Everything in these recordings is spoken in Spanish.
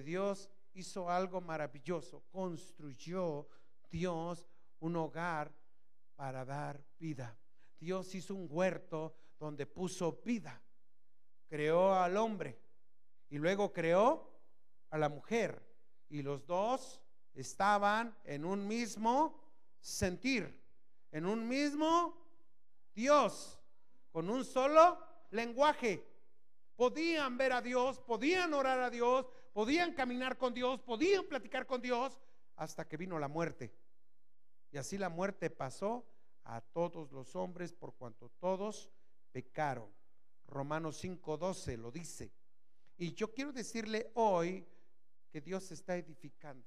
Dios hizo algo maravilloso. Construyó Dios un hogar para dar vida. Dios hizo un huerto donde puso vida. Creó al hombre y luego creó a la mujer. Y los dos estaban en un mismo sentir, en un mismo Dios, con un solo lenguaje. Podían ver a Dios, podían orar a Dios, podían caminar con Dios, podían platicar con Dios, hasta que vino la muerte. Y así la muerte pasó a todos los hombres por cuanto todos pecaron. Romanos 5:12 lo dice. Y yo quiero decirle hoy que Dios está edificando.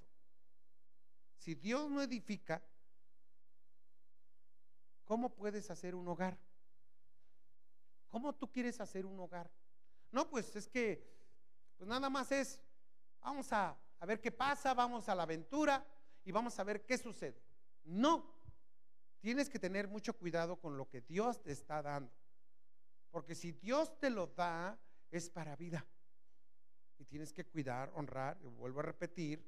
Si Dios no edifica, ¿cómo puedes hacer un hogar? ¿Cómo tú quieres hacer un hogar? No, pues es que, pues nada más es, vamos a, a ver qué pasa, vamos a la aventura y vamos a ver qué sucede. No, tienes que tener mucho cuidado con lo que Dios te está dando. Porque si Dios te lo da, es para vida. Y tienes que cuidar, honrar, y vuelvo a repetir,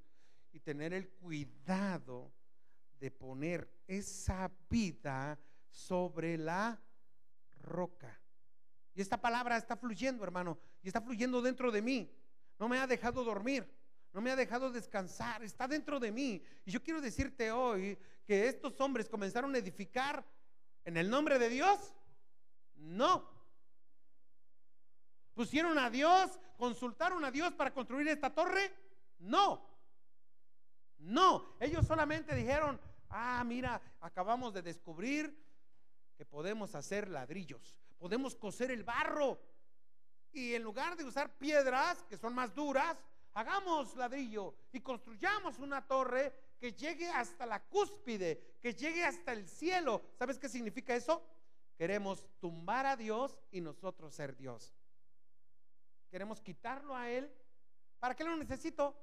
y tener el cuidado de poner esa vida sobre la roca. Y esta palabra está fluyendo, hermano, y está fluyendo dentro de mí. No me ha dejado dormir, no me ha dejado descansar, está dentro de mí. Y yo quiero decirte hoy que estos hombres comenzaron a edificar en el nombre de Dios. No. ¿Pusieron a Dios? ¿Consultaron a Dios para construir esta torre? No. No. Ellos solamente dijeron, ah, mira, acabamos de descubrir que podemos hacer ladrillos, podemos coser el barro. Y en lugar de usar piedras, que son más duras, hagamos ladrillo y construyamos una torre que llegue hasta la cúspide, que llegue hasta el cielo. ¿Sabes qué significa eso? Queremos tumbar a Dios y nosotros ser Dios. Queremos quitarlo a Él. ¿Para qué lo necesito?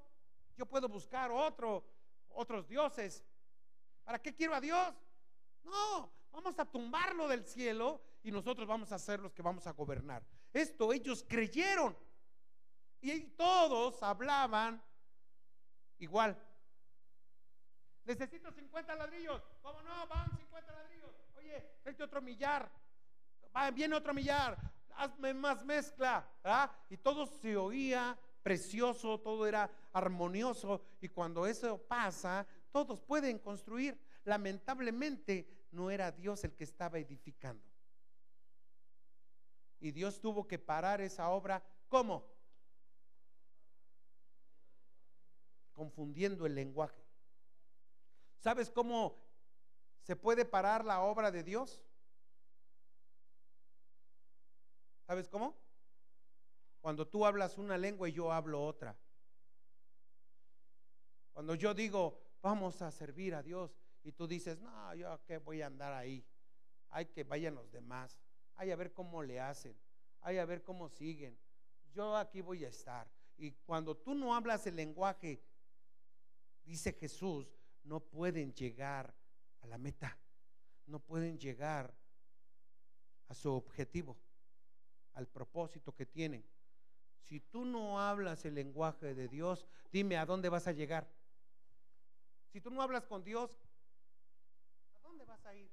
Yo puedo buscar otro, otros dioses. ¿Para qué quiero a Dios? No, vamos a tumbarlo del cielo y nosotros vamos a ser los que vamos a gobernar. Esto ellos creyeron. Y todos hablaban igual. Necesito 50 ladrillos. ¿Cómo no? Van 50 ladrillos. Oye, este otro millar. Viene otro millar hazme más mezcla. Y todo se oía precioso, todo era armonioso. Y cuando eso pasa, todos pueden construir. Lamentablemente no era Dios el que estaba edificando. Y Dios tuvo que parar esa obra. ¿Cómo? Confundiendo el lenguaje. ¿Sabes cómo se puede parar la obra de Dios? ¿Sabes cómo? Cuando tú hablas una lengua y yo hablo otra. Cuando yo digo, vamos a servir a Dios, y tú dices, no, yo qué voy a andar ahí. Hay que vayan los demás. Hay a ver cómo le hacen. Hay a ver cómo siguen. Yo aquí voy a estar. Y cuando tú no hablas el lenguaje, dice Jesús, no pueden llegar a la meta. No pueden llegar a su objetivo al propósito que tienen. Si tú no hablas el lenguaje de Dios, dime a dónde vas a llegar. Si tú no hablas con Dios, ¿a dónde vas a ir?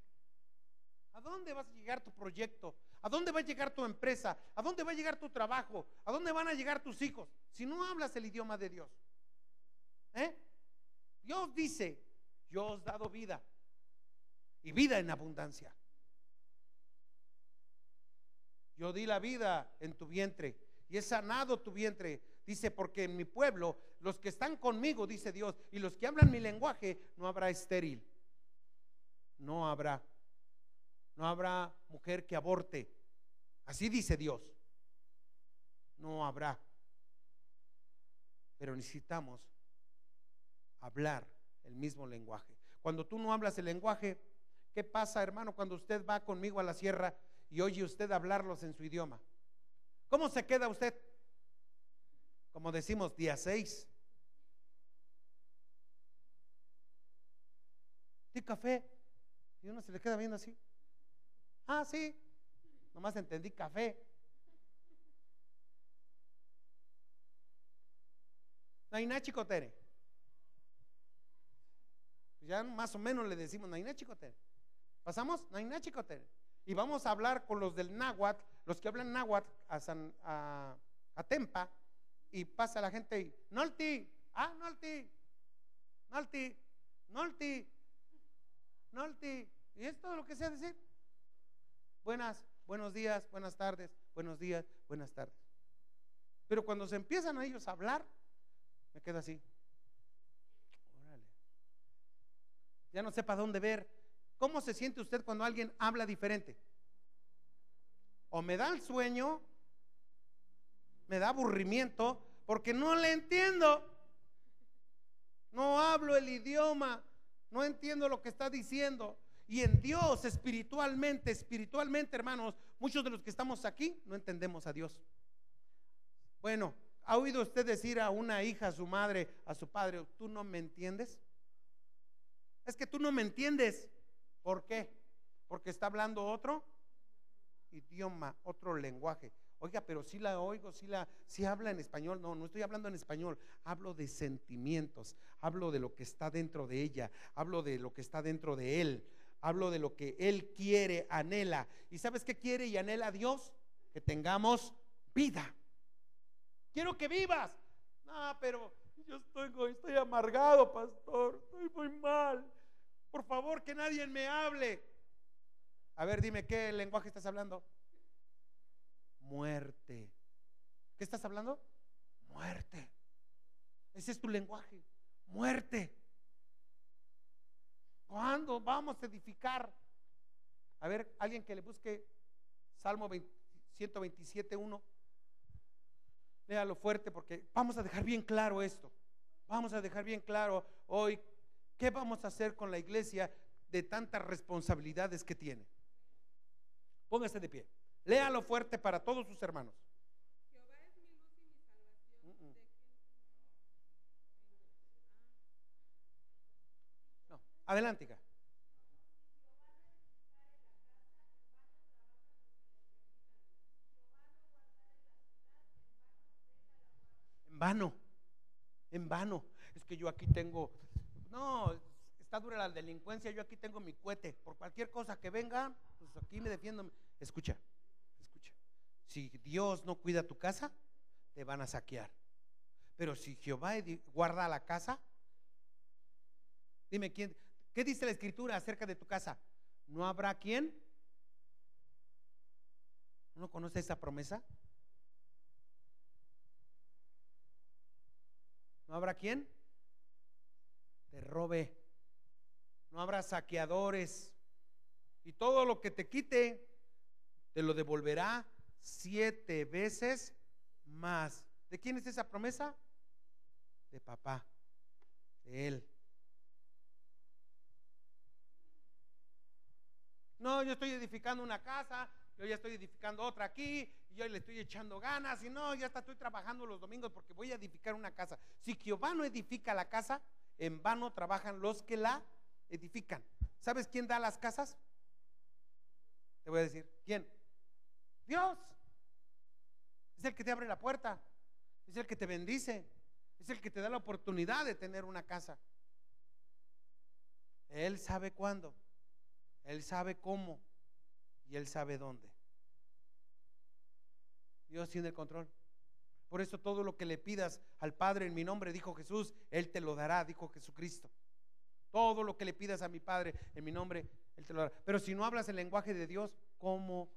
¿A dónde vas a llegar tu proyecto? ¿A dónde va a llegar tu empresa? ¿A dónde va a llegar tu trabajo? ¿A dónde van a llegar tus hijos? Si no hablas el idioma de Dios. ¿Eh? Dios dice, yo os he dado vida y vida en abundancia. Yo di la vida en tu vientre y he sanado tu vientre. Dice, porque en mi pueblo, los que están conmigo, dice Dios, y los que hablan mi lenguaje, no habrá estéril. No habrá. No habrá mujer que aborte. Así dice Dios. No habrá. Pero necesitamos hablar el mismo lenguaje. Cuando tú no hablas el lenguaje, ¿qué pasa, hermano, cuando usted va conmigo a la sierra y oye usted hablarlos en su idioma. ¿Cómo se queda usted? Como decimos, día 6. ¿Di café? Y uno se le queda viendo así. Ah, sí. Nomás entendí café. Naina Chicotere. Ya más o menos le decimos Naina Chicotere. ¿Pasamos? Naina Chicotere. Y vamos a hablar con los del náhuatl, los que hablan náhuatl a, San, a, a Tempa, y pasa la gente y, Nolti, ah, Nolti, Nolti, Nolti, Nolti. Y es todo lo que sea decir. Buenas, buenos días, buenas tardes, buenos días, buenas tardes. Pero cuando se empiezan a ellos a hablar, me quedo así. Órale. Ya no sé dónde ver. ¿Cómo se siente usted cuando alguien habla diferente? O me da el sueño, me da aburrimiento, porque no le entiendo. No hablo el idioma, no entiendo lo que está diciendo. Y en Dios, espiritualmente, espiritualmente, hermanos, muchos de los que estamos aquí no entendemos a Dios. Bueno, ¿ha oído usted decir a una hija, a su madre, a su padre, tú no me entiendes? Es que tú no me entiendes. ¿Por qué? Porque está hablando otro idioma, otro lenguaje. Oiga, pero si la oigo, si la, si habla en español. No, no estoy hablando en español. Hablo de sentimientos. Hablo de lo que está dentro de ella. Hablo de lo que está dentro de él. Hablo de lo que él quiere, anhela. ¿Y sabes qué quiere y anhela Dios? Que tengamos vida. Quiero que vivas. No, pero yo estoy, estoy amargado, pastor. Estoy muy mal. Por favor, que nadie me hable. A ver, dime, ¿qué lenguaje estás hablando? Muerte. ¿Qué estás hablando? Muerte. Ese es tu lenguaje. Muerte. ¿Cuándo vamos a edificar? A ver, alguien que le busque Salmo 127, 1. Léalo fuerte porque vamos a dejar bien claro esto. Vamos a dejar bien claro hoy qué vamos a hacer con la iglesia de tantas responsabilidades que tiene. Póngase de pie. Léalo fuerte para todos sus hermanos. Jehová es mi luz y mi salvación. Adelante. En vano, en vano. Es que yo aquí tengo, no, está dura la delincuencia, yo aquí tengo mi cohete. Por cualquier cosa que venga, pues aquí me defiendo. Escucha, escucha. Si Dios no cuida tu casa, te van a saquear. Pero si Jehová guarda la casa, dime quién, ¿qué dice la escritura acerca de tu casa? ¿No habrá quién? ¿No conoce esa promesa? ¿No habrá quién? Te robe. No habrá saqueadores. Y todo lo que te quite, te lo devolverá siete veces más. ¿De quién es esa promesa? De papá, de él. No, yo estoy edificando una casa, yo ya estoy edificando otra aquí, y yo le estoy echando ganas, y no, ya estoy trabajando los domingos porque voy a edificar una casa. Si Jehová no edifica la casa, en vano trabajan los que la edifican. ¿Sabes quién da las casas? Te voy a decir, ¿quién? Dios. Es el que te abre la puerta, es el que te bendice, es el que te da la oportunidad de tener una casa. Él sabe cuándo, Él sabe cómo y Él sabe dónde. Dios tiene el control. Por eso todo lo que le pidas al Padre en mi nombre, dijo Jesús, Él te lo dará, dijo Jesucristo. Todo lo que le pidas a mi Padre en mi nombre, Él te lo dará. Pero si no hablas el lenguaje de Dios, ¿cómo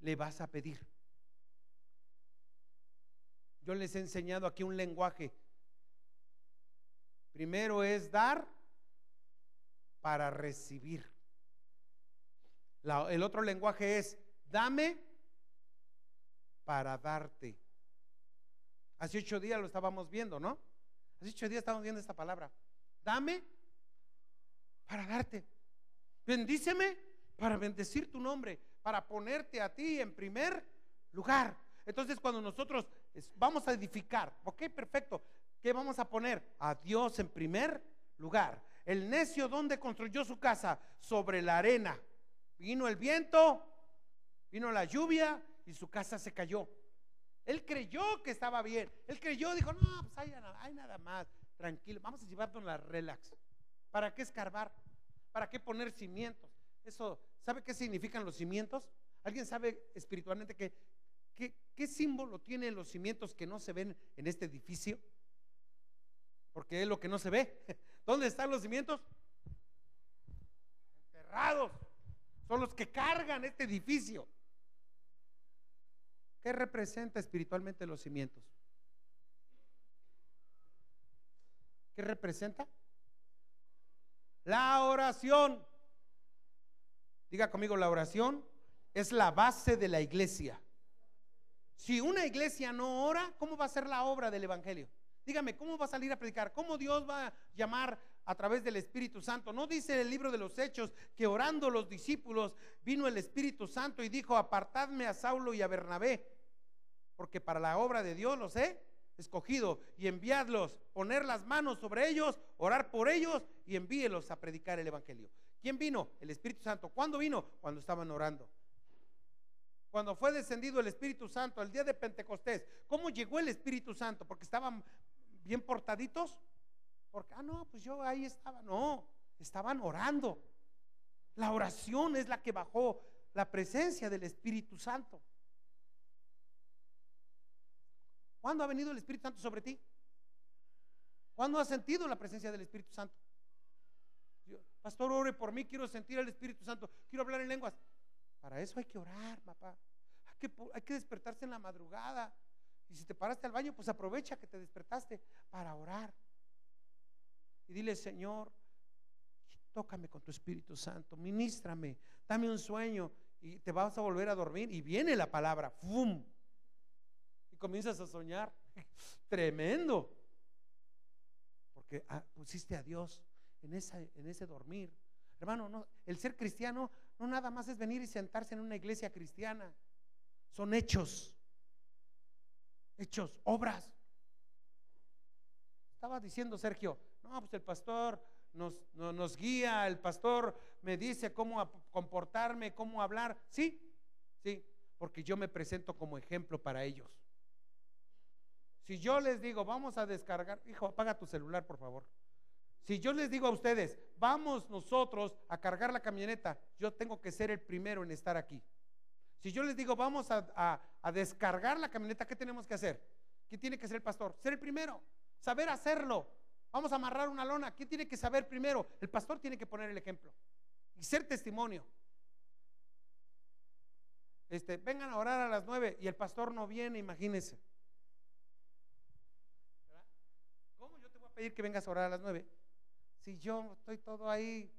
le vas a pedir? Yo les he enseñado aquí un lenguaje. Primero es dar para recibir. El otro lenguaje es dame para darte. Hace ocho días lo estábamos viendo, ¿no? Hace ocho días estábamos viendo esta palabra. Dame para darte. Bendíceme para bendecir tu nombre, para ponerte a ti en primer lugar. Entonces cuando nosotros vamos a edificar, ok, perfecto, ¿qué vamos a poner? A Dios en primer lugar. El necio, ¿dónde construyó su casa? Sobre la arena. Vino el viento, vino la lluvia y su casa se cayó. Él creyó que estaba bien. Él creyó, dijo, no, pues hay, hay nada más. Tranquilo, vamos a llevarnos la relax. ¿Para qué escarbar? ¿Para qué poner cimientos? Eso, ¿sabe qué significan los cimientos? ¿Alguien sabe espiritualmente qué, qué símbolo tienen los cimientos que no se ven en este edificio? Porque es lo que no se ve. ¿Dónde están los cimientos? Enterrados. Son los que cargan este edificio. ¿Qué representa espiritualmente los cimientos? ¿Qué representa? La oración. Diga conmigo, la oración es la base de la iglesia. Si una iglesia no ora, ¿cómo va a ser la obra del Evangelio? Dígame, ¿cómo va a salir a predicar? ¿Cómo Dios va a llamar a través del Espíritu Santo? No dice el libro de los Hechos que orando los discípulos vino el Espíritu Santo y dijo, apartadme a Saulo y a Bernabé, porque para la obra de Dios los he escogido y enviadlos, poner las manos sobre ellos, orar por ellos y envíelos a predicar el Evangelio. ¿Quién vino? El Espíritu Santo. ¿Cuándo vino? Cuando estaban orando. Cuando fue descendido el Espíritu Santo, el día de Pentecostés, ¿cómo llegó el Espíritu Santo? Porque estaban bien portaditos. Porque, ah, no, pues yo ahí estaba. No, estaban orando. La oración es la que bajó la presencia del Espíritu Santo. ¿Cuándo ha venido el Espíritu Santo sobre ti? ¿Cuándo has sentido la presencia del Espíritu Santo? Pastor, ore por mí, quiero sentir al Espíritu Santo, quiero hablar en lenguas. Para eso hay que orar, papá. Hay que, hay que despertarse en la madrugada. Y si te paraste al baño, pues aprovecha que te despertaste para orar. Y dile, Señor, tócame con tu Espíritu Santo, ministrame, dame un sueño y te vas a volver a dormir. Y viene la palabra, ¡fum! Y comienzas a soñar. Tremendo. Porque ah, pusiste a Dios en, esa, en ese dormir. Hermano, no, el ser cristiano no nada más es venir y sentarse en una iglesia cristiana. Son hechos hechos, obras. Estaba diciendo Sergio, no, pues el pastor nos, nos guía, el pastor me dice cómo comportarme, cómo hablar. Sí, sí, porque yo me presento como ejemplo para ellos. Si yo les digo, vamos a descargar, hijo, apaga tu celular, por favor. Si yo les digo a ustedes, vamos nosotros a cargar la camioneta, yo tengo que ser el primero en estar aquí. Si yo les digo, vamos a, descargar la camioneta, ¿qué tenemos que hacer? ¿Qué tiene que ser el pastor? Ser el primero, saber hacerlo. Vamos a amarrar una lona. ¿Qué tiene que saber primero? El pastor tiene que poner el ejemplo y ser testimonio. Este, vengan a orar a las nueve y el pastor no viene, imagínense. ¿Cómo yo te voy a pedir que vengas a orar a las nueve? Si yo estoy todo ahí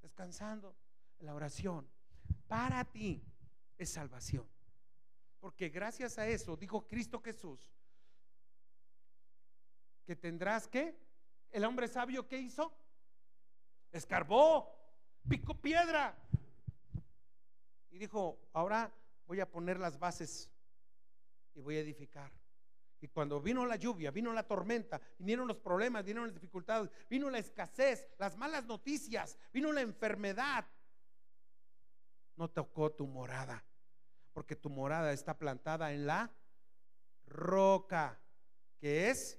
descansando la oración para ti es salvación. Porque gracias a eso, dijo Cristo Jesús, que tendrás que, el hombre sabio que hizo, escarbó, picó piedra y dijo, ahora voy a poner las bases y voy a edificar. Y cuando vino la lluvia, vino la tormenta, vinieron los problemas, vinieron las dificultades, vino la escasez, las malas noticias, vino la enfermedad, no tocó tu morada, porque tu morada está plantada en la roca, que es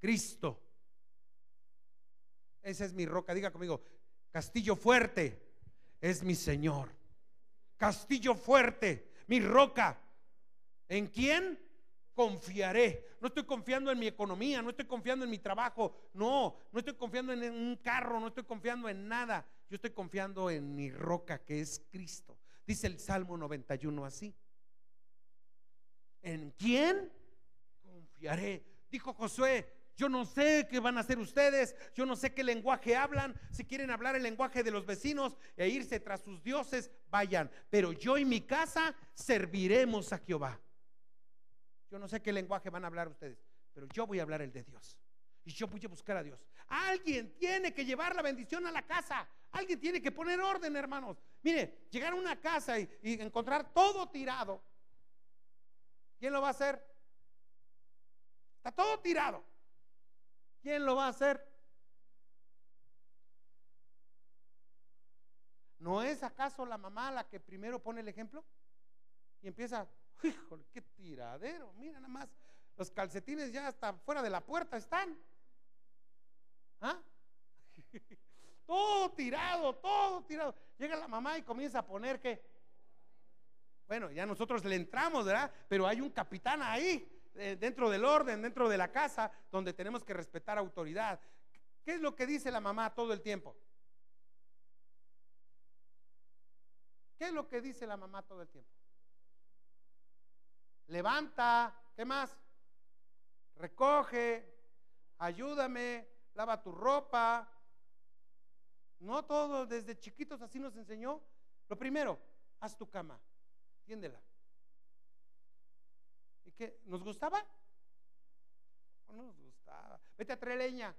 Cristo. Esa es mi roca, diga conmigo, castillo fuerte es mi Señor. Castillo fuerte, mi roca. ¿En quién? confiaré. No estoy confiando en mi economía, no estoy confiando en mi trabajo, no, no estoy confiando en un carro, no estoy confiando en nada. Yo estoy confiando en mi roca que es Cristo. Dice el Salmo 91 así. ¿En quién confiaré? Dijo Josué, yo no sé qué van a hacer ustedes, yo no sé qué lenguaje hablan, si quieren hablar el lenguaje de los vecinos e irse tras sus dioses, vayan, pero yo y mi casa serviremos a Jehová. Yo no sé qué lenguaje van a hablar ustedes, pero yo voy a hablar el de Dios. Y yo voy a buscar a Dios. Alguien tiene que llevar la bendición a la casa. Alguien tiene que poner orden, hermanos. Mire, llegar a una casa y, encontrar todo tirado. ¿Quién lo va a hacer? Está todo tirado. ¿Quién lo va a hacer? ¿No es acaso la mamá la que primero pone el ejemplo? Y empieza, Híjole, qué tiradero. Mira nada más. Los calcetines ya hasta fuera de la puerta están. ¿Ah? todo tirado, todo tirado. Llega la mamá y comienza a poner que. Bueno, ya nosotros le entramos, ¿verdad? Pero hay un capitán ahí, eh, dentro del orden, dentro de la casa, donde tenemos que respetar autoridad. ¿Qué es lo que dice la mamá todo el tiempo? ¿Qué es lo que dice la mamá todo el tiempo? Levanta, ¿qué más? Recoge, ayúdame, lava tu ropa. No todo, desde chiquitos así nos enseñó. Lo primero, haz tu cama, tiéndela. ¿Y qué? ¿Nos gustaba? No nos gustaba. Vete a traer leña.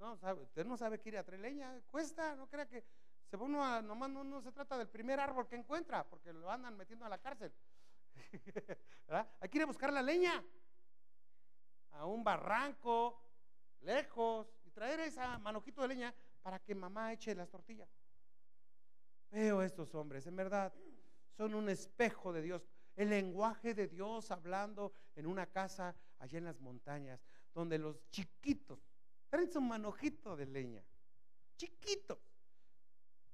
No, sabe, usted no sabe que ir a traer leña, cuesta, no crea que se uno a, nomás no, se trata del primer árbol que encuentra, porque lo andan metiendo a la cárcel. Hay que ir a buscar la leña a un barranco, lejos, y traer esa manojito de leña para que mamá eche las tortillas. Veo estos hombres, en verdad, son un espejo de Dios, el lenguaje de Dios hablando en una casa allá en las montañas, donde los chiquitos Traen su manojito de leña. Chiquito.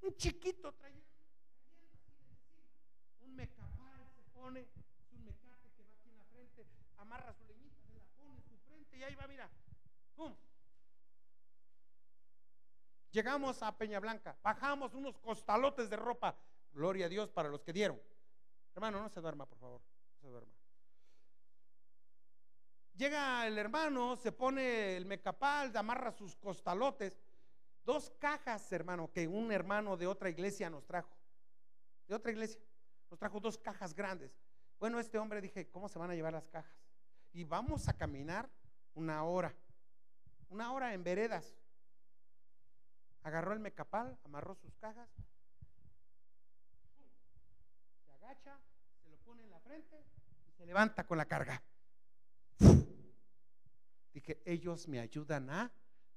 Un chiquito trayendo, un mecapal se pone, es un mecate que va aquí en la frente, amarra su leñita, se la pone en su frente y ahí va, mira. ¡Pum! Llegamos a Peña Blanca, bajamos unos costalotes de ropa. Gloria a Dios para los que dieron. Hermano, no se duerma, por favor. No se duerma. Llega el hermano, se pone el mecapal, amarra sus costalotes. Dos cajas, hermano, que un hermano de otra iglesia nos trajo. De otra iglesia. Nos trajo dos cajas grandes. Bueno, este hombre dije, ¿cómo se van a llevar las cajas? Y vamos a caminar una hora. Una hora en veredas. Agarró el mecapal, amarró sus cajas. Se agacha, se lo pone en la frente y se levanta con la carga. Dije, ellos me ayudan a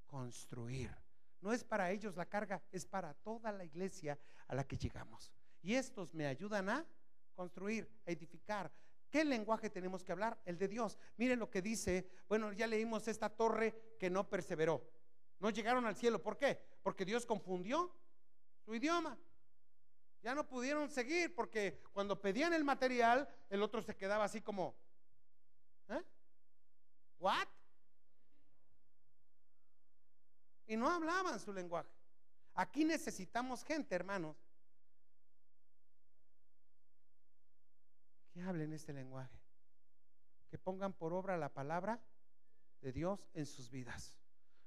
construir. No es para ellos la carga, es para toda la iglesia a la que llegamos. Y estos me ayudan a construir, a edificar. ¿Qué lenguaje tenemos que hablar? El de Dios. Miren lo que dice, bueno, ya leímos esta torre que no perseveró. No llegaron al cielo. ¿Por qué? Porque Dios confundió su idioma. Ya no pudieron seguir porque cuando pedían el material, el otro se quedaba así como, ¿eh? ¿What? y no hablaban su lenguaje. Aquí necesitamos gente, hermanos, que hablen este lenguaje, que pongan por obra la palabra de Dios en sus vidas.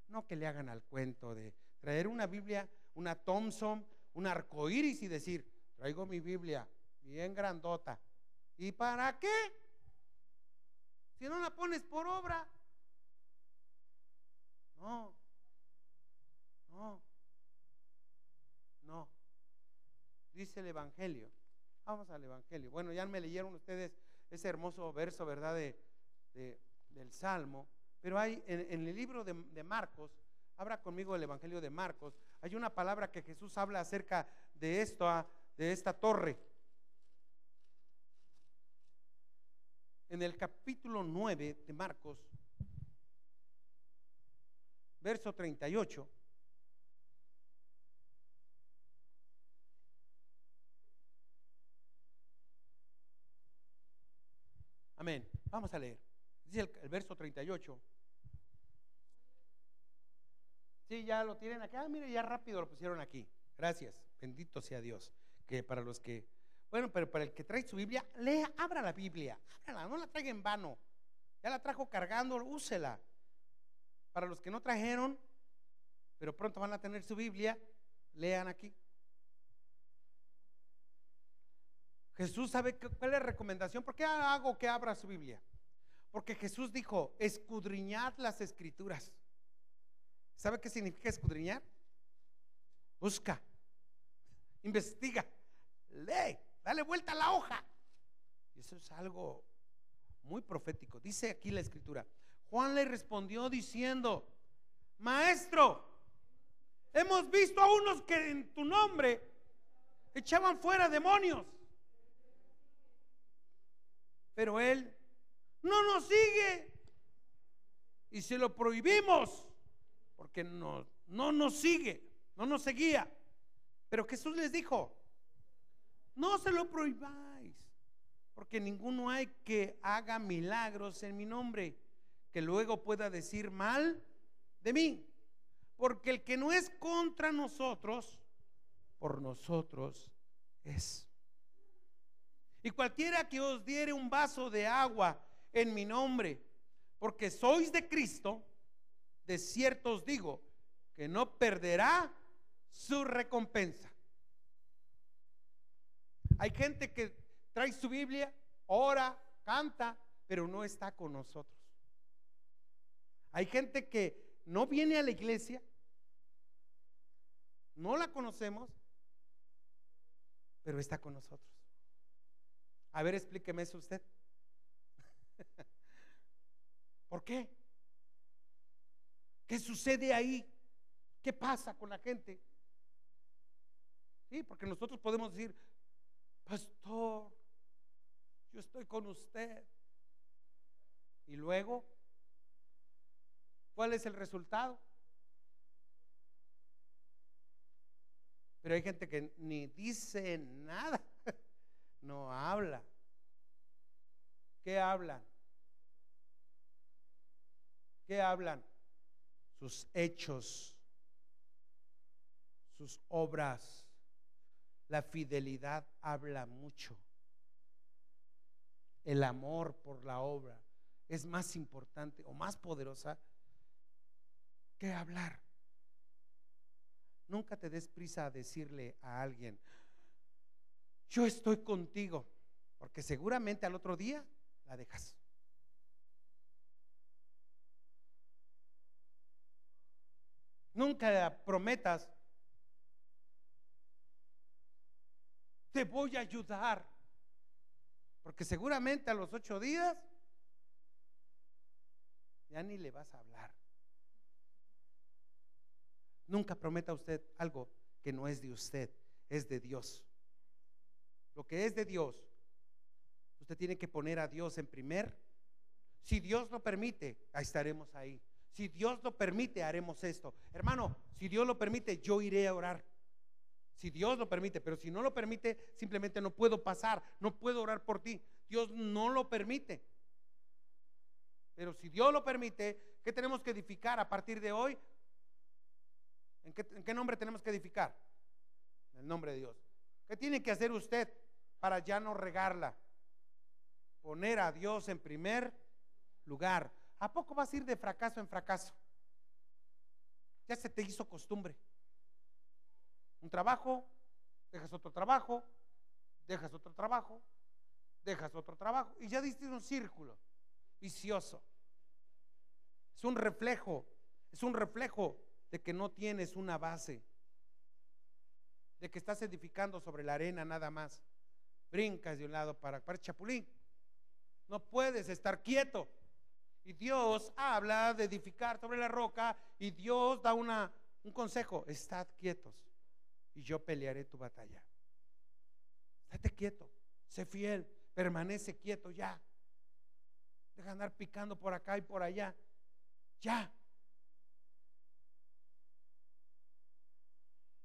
No que le hagan al cuento de traer una Biblia, una Thompson, un arco iris y decir, traigo mi Biblia bien grandota. ¿Y para qué? Si no la pones por obra. No, no, no. Dice el Evangelio. Vamos al Evangelio. Bueno, ya me leyeron ustedes ese hermoso verso, ¿verdad? De, del Salmo. Pero hay en, el libro de, Marcos, habla conmigo el Evangelio de Marcos, hay una palabra que Jesús habla acerca de esto, ah, de esta torre. En el capítulo 9 de Marcos, verso 38. Amén. Vamos a leer. Dice el, verso 38. Sí, ya lo tienen acá. Ah, mire, ya rápido lo pusieron aquí. Gracias. Bendito sea Dios. Que para los que, bueno, pero para el que trae su Biblia, lea, abra la Biblia. Ábrala, no la traiga en vano. Ya la trajo cargando, úsela. Para los que no trajeron, pero pronto van a tener su Biblia, lean aquí. Jesús sabe cuál es la recomendación. ¿Por qué hago que abra su Biblia? Porque Jesús dijo, escudriñad las escrituras. ¿Sabe qué significa escudriñar? Busca, investiga, lee, dale vuelta a la hoja. Y eso es algo muy profético. Dice aquí la escritura. Juan le respondió diciendo, maestro, hemos visto a unos que en tu nombre echaban fuera demonios. Pero él no nos sigue. Y se lo prohibimos porque no, no nos sigue, no nos seguía. Pero Jesús les dijo, no se lo prohibáis, porque ninguno hay que haga milagros en mi nombre, que luego pueda decir mal de mí. Porque el que no es contra nosotros, por nosotros es. Y cualquiera que os diere un vaso de agua en mi nombre, porque sois de Cristo, de cierto os digo que no perderá su recompensa. Hay gente que trae su Biblia, ora, canta, pero no está con nosotros. Hay gente que no viene a la iglesia, no la conocemos, pero está con nosotros. A ver, explíqueme eso usted. ¿Por qué? ¿Qué sucede ahí? ¿Qué pasa con la gente? Sí, porque nosotros podemos decir, pastor, yo estoy con usted. Y luego, ¿cuál es el resultado? Pero hay gente que ni dice nada, no habla. ¿Qué hablan? ¿Qué hablan? Sus hechos, sus obras. La fidelidad habla mucho. El amor por la obra es más importante o más poderosa que hablar. Nunca te des prisa a decirle a alguien, yo estoy contigo, porque seguramente al otro día la dejas. Nunca prometas, te voy a ayudar, porque seguramente a los ocho días ya ni le vas a hablar. Nunca prometa usted algo que no es de usted, es de Dios. Lo que es de Dios, usted tiene que poner a Dios en primer. Si Dios lo permite, estaremos ahí. Si Dios lo permite, haremos esto. Hermano, si Dios lo permite, yo iré a orar. Si Dios lo permite, pero si no lo permite, simplemente no puedo pasar, no puedo orar por ti. Dios no lo permite. Pero si Dios lo permite, ¿qué tenemos que edificar a partir de hoy? ¿En qué, nombre tenemos que edificar? En el nombre de Dios. ¿Qué tiene que hacer usted para ya no regarla? Poner a Dios en primer lugar. ¿A poco vas a ir de fracaso en fracaso? Ya se te hizo costumbre. Un trabajo, dejas otro trabajo, dejas otro trabajo, dejas otro trabajo y ya diste un círculo vicioso. Es un reflejo, es un reflejo de que no tienes una base, de que estás edificando sobre la arena nada más. Brincas de un lado para, para chapulín. No puedes estar quieto. Y Dios habla de edificar sobre la roca y Dios da una, un consejo, estad quietos y yo pelearé tu batalla. Estate quieto, sé fiel, permanece quieto ya. Deja andar picando por acá y por allá. Ya.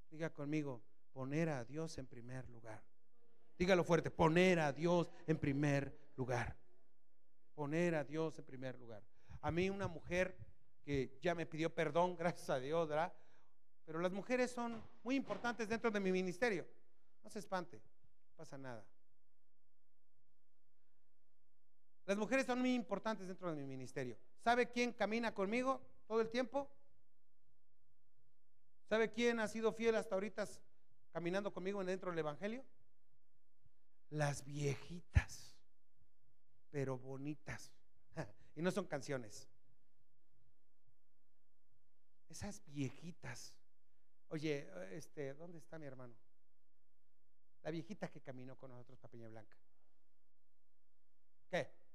Diga conmigo, poner a Dios en primer lugar. Dígalo fuerte, poner a Dios en primer lugar. Poner a Dios en primer lugar. A mí una mujer que ya me pidió perdón, gracias a Dios. Pero las mujeres son muy importantes dentro de mi ministerio. No se espante, no pasa nada. Las mujeres son muy importantes dentro de mi ministerio. ¿Sabe quién camina conmigo todo el tiempo? ¿Sabe quién ha sido fiel hasta ahorita caminando conmigo dentro del Evangelio? Las viejitas, pero bonitas. y no son canciones. Esas viejitas. Oye, este, ¿dónde está mi hermano? La viejita que caminó con nosotros para Peña Blanca. ¿Qué?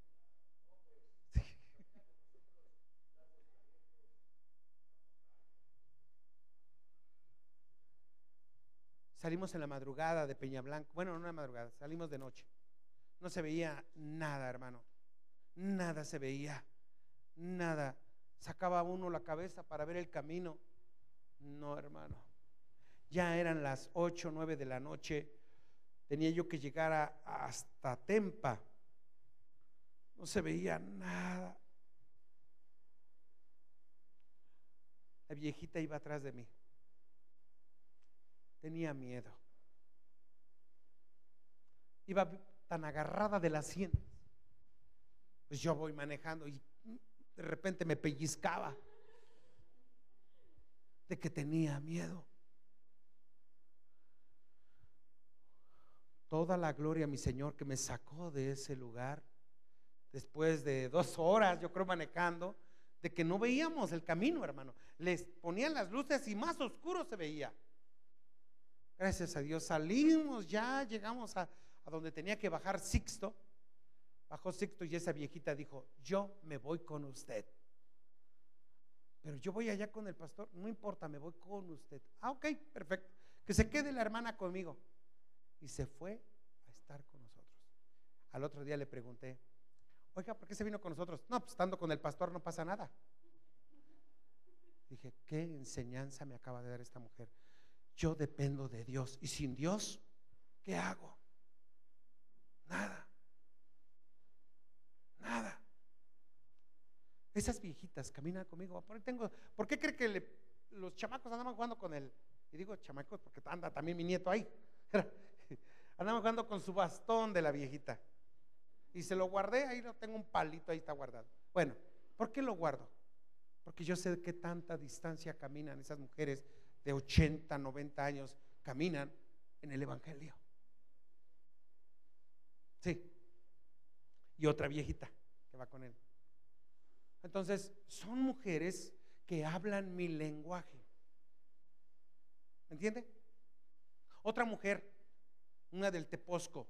Salimos en la madrugada de Peña Blanca. Bueno, no en la madrugada, salimos de noche. No se veía nada, hermano. Nada se veía. Nada. Sacaba uno la cabeza para ver el camino. No, hermano. Ya eran las 8, 9 de la noche. Tenía yo que llegar hasta Tempa. No se veía nada. La viejita iba atrás de mí. Tenía miedo. Iba tan agarrada de la sien. Pues yo voy manejando y de repente me pellizcaba de que tenía miedo. Toda la gloria mi Señor que me sacó de ese lugar después de dos horas, yo creo, manejando, de que no veíamos el camino, hermano. Les ponían las luces y más oscuro se veía. Gracias a Dios salimos ya, llegamos a, a donde tenía que bajar Sixto. Bajó Sixto y esa viejita dijo, yo me voy con usted. Pero yo voy allá con el pastor, no importa, me voy con usted. Ah, ok, perfecto. Que se quede la hermana conmigo. Y se fue a estar con nosotros. Al otro día le pregunté, oiga, ¿por qué se vino con nosotros? No, pues estando con el pastor no pasa nada. Dije, ¿qué enseñanza me acaba de dar esta mujer? Yo dependo de Dios. Y sin Dios, ¿qué hago? Nada. Nada. Esas viejitas caminan conmigo. ¿Por, tengo, ¿por qué cree que los chamacos andaban jugando con él? Y digo chamacos porque anda también mi nieto ahí. Andaban jugando con su bastón de la viejita. Y se lo guardé, ahí lo tengo un palito, ahí está guardado. Bueno, ¿por qué lo guardo? Porque yo sé que tanta distancia caminan esas mujeres de 80, 90 años, caminan en el Evangelio. Sí. Y otra viejita que va con él. Entonces, son mujeres que hablan mi lenguaje. ¿Me entiende? Otra mujer, una del Teposco,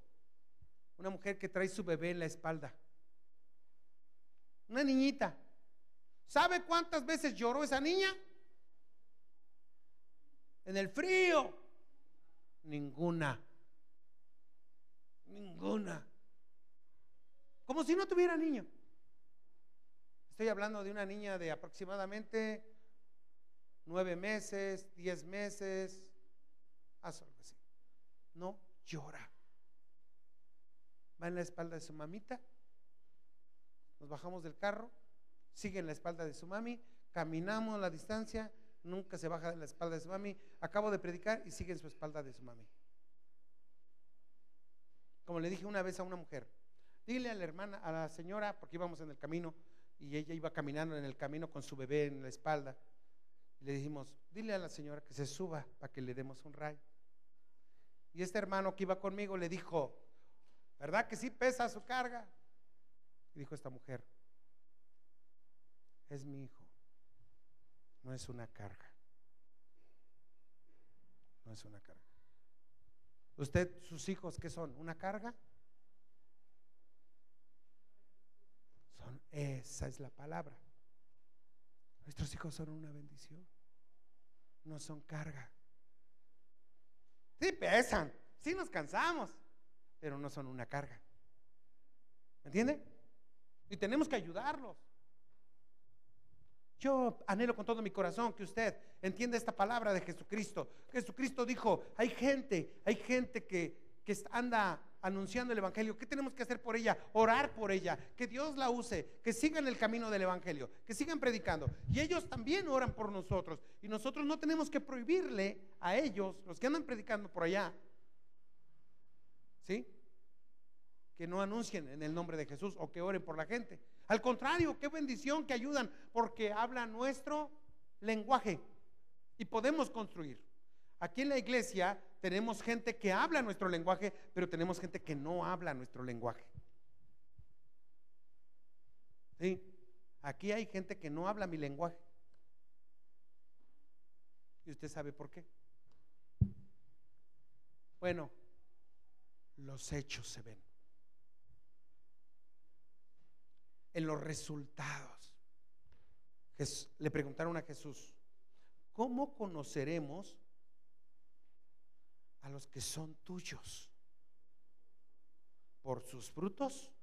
una mujer que trae su bebé en la espalda. Una niñita. ¿Sabe cuántas veces lloró esa niña? En el frío. Ninguna. Ninguna. Como si no tuviera niño. Estoy hablando de una niña de aproximadamente nueve meses, diez meses, algo así. No llora. Va en la espalda de su mamita. Nos bajamos del carro, sigue en la espalda de su mami, caminamos la distancia, nunca se baja de la espalda de su mami. Acabo de predicar y sigue en su espalda de su mami. Como le dije una vez a una mujer, dile a la hermana, a la señora, porque íbamos en el camino y ella iba caminando en el camino con su bebé en la espalda. Le dijimos, dile a la señora que se suba para que le demos un rayo. Y este hermano que iba conmigo le dijo, ¿verdad que sí pesa su carga? Y dijo esta mujer, es mi hijo, no es una carga. No es una carga. ¿Usted, sus hijos, qué son? ¿Una carga? Son, esa es la palabra. Nuestros hijos son una bendición. No son carga. Sí pesan, sí nos cansamos, pero no son una carga. ¿Me entiende? Y tenemos que ayudarlos. Yo anhelo con todo mi corazón que usted entienda esta palabra de Jesucristo. Jesucristo dijo, hay gente, hay gente que, anda anunciando el Evangelio. ¿Qué tenemos que hacer por ella? Orar por ella, que Dios la use, que sigan el camino del Evangelio, que sigan predicando. Y ellos también oran por nosotros. Y nosotros no tenemos que prohibirle a ellos, los que andan predicando por allá, ¿sí? Que no anuncien en el nombre de Jesús o que oren por la gente. Al contrario, qué bendición que ayudan porque hablan nuestro lenguaje y podemos construir. Aquí en la iglesia tenemos gente que habla nuestro lenguaje, pero tenemos gente que no habla nuestro lenguaje. ¿Sí? Aquí hay gente que no habla mi lenguaje. ¿Y usted sabe por qué? Bueno, los hechos se ven. En los resultados. Le preguntaron a Jesús, ¿cómo conoceremos a los que son tuyos. Por sus frutos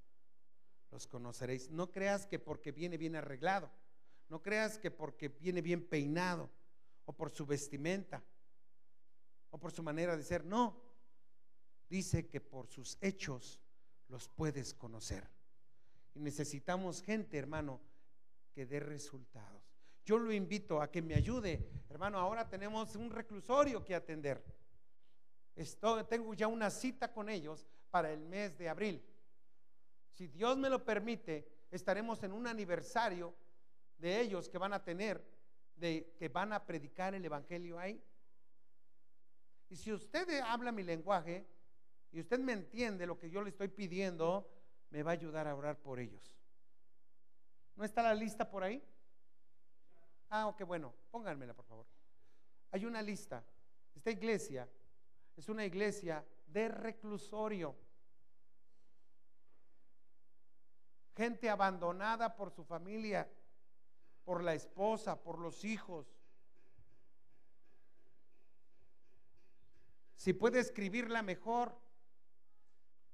los conoceréis. No creas que porque viene bien arreglado, no creas que porque viene bien peinado, o por su vestimenta, o por su manera de ser. No, dice que por sus hechos los puedes conocer. Necesitamos gente, hermano, que dé resultados. Yo lo invito a que me ayude. Hermano, ahora tenemos un reclusorio que atender. Estoy, tengo ya una cita con ellos para el mes de abril. Si Dios me lo permite, estaremos en un aniversario de ellos que van a tener, de que van a predicar el evangelio ahí. Y si usted habla mi lenguaje y usted me entiende lo que yo le estoy pidiendo, me va a ayudar a orar por ellos. ¿No está la lista por ahí? Ah, ok, bueno, pónganmela por favor. Hay una lista. Esta iglesia es una iglesia de reclusorio. Gente abandonada por su familia, por la esposa, por los hijos. Si puede escribirla mejor,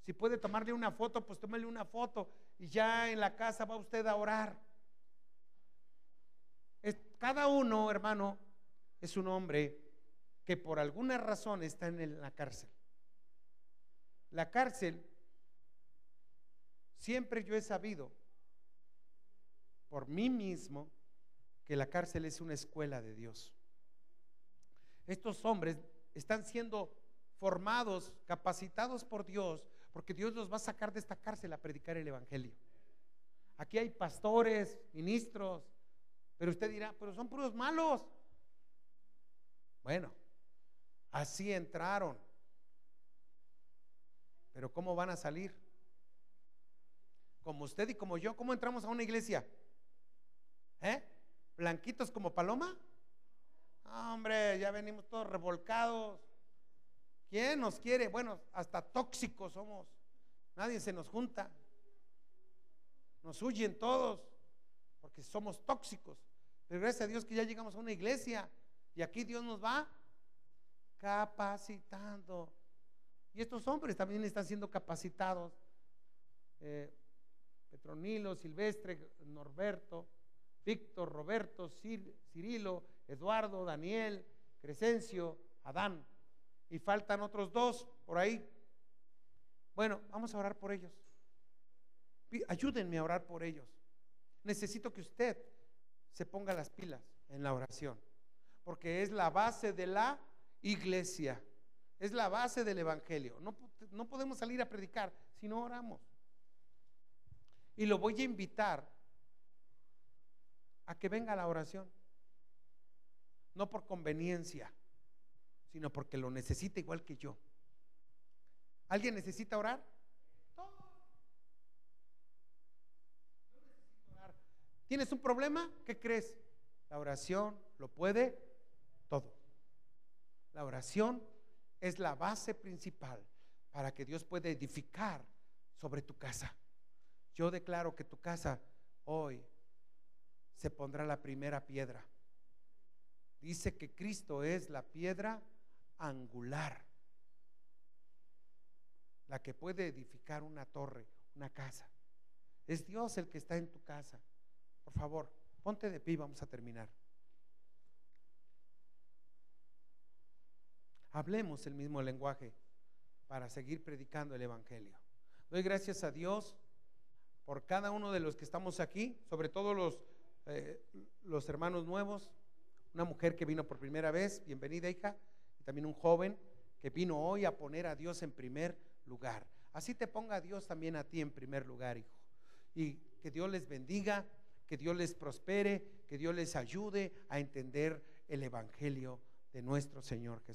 si puede tomarle una foto, pues tómale una foto y ya en la casa va usted a orar. cada uno, hermano, es un hombre que por alguna razón está en la cárcel. La cárcel, siempre yo he sabido por mí mismo que la cárcel es una escuela de Dios. Estos hombres están siendo formados, capacitados por Dios, porque Dios los va a sacar de esta cárcel a predicar el Evangelio. Aquí hay pastores, ministros, pero usted dirá, pero son puros malos. Bueno, Así entraron. Pero ¿cómo van a salir? Como usted y como yo, ¿cómo entramos a una iglesia? ¿Eh? ¿Blanquitos como paloma? hombre, ya venimos todos revolcados. ¿Quién nos quiere? Bueno, hasta tóxicos somos. Nadie se nos junta. Nos huyen todos porque somos tóxicos. Pero gracias a Dios que ya llegamos a una iglesia y aquí Dios nos va capacitando. Y estos hombres también están siendo capacitados. Eh, Petronilo, Silvestre, Norberto, Víctor, Roberto, Cirilo, Eduardo, Daniel, Crescencio, Adán. Y faltan otros dos por ahí. Bueno, vamos a orar por ellos. Ayúdenme a orar por ellos. Necesito que usted se ponga las pilas en la oración, porque es la base de la iglesia. Es la base del Evangelio. No, no podemos salir a predicar si no oramos. Y lo voy a invitar a que venga a la oración. No por conveniencia, sino porque lo necesita igual que yo. ¿Alguien necesita orar? ¿Tienes un problema? ¿Qué crees? La oración lo puede todo. La oración es la base principal para que Dios pueda edificar sobre tu casa. Yo declaro que tu casa hoy se pondrá la primera piedra. Dice que Cristo es la piedra angular, la que puede edificar una torre, una casa. Es Dios el que está en tu casa. Por favor, ponte de pie, vamos a terminar. hablemos el mismo lenguaje para seguir predicando el Evangelio. Doy gracias a Dios por cada uno de los que estamos aquí, sobre todo los, eh, los hermanos nuevos, una mujer que vino por primera vez, bienvenida hija, también un joven que vino hoy a poner a Dios en primer lugar. Así te ponga Dios también a ti en primer lugar, hijo. Y que Dios les bendiga, que Dios les prospere, que Dios les ayude a entender el Evangelio de nuestro Señor Jesús.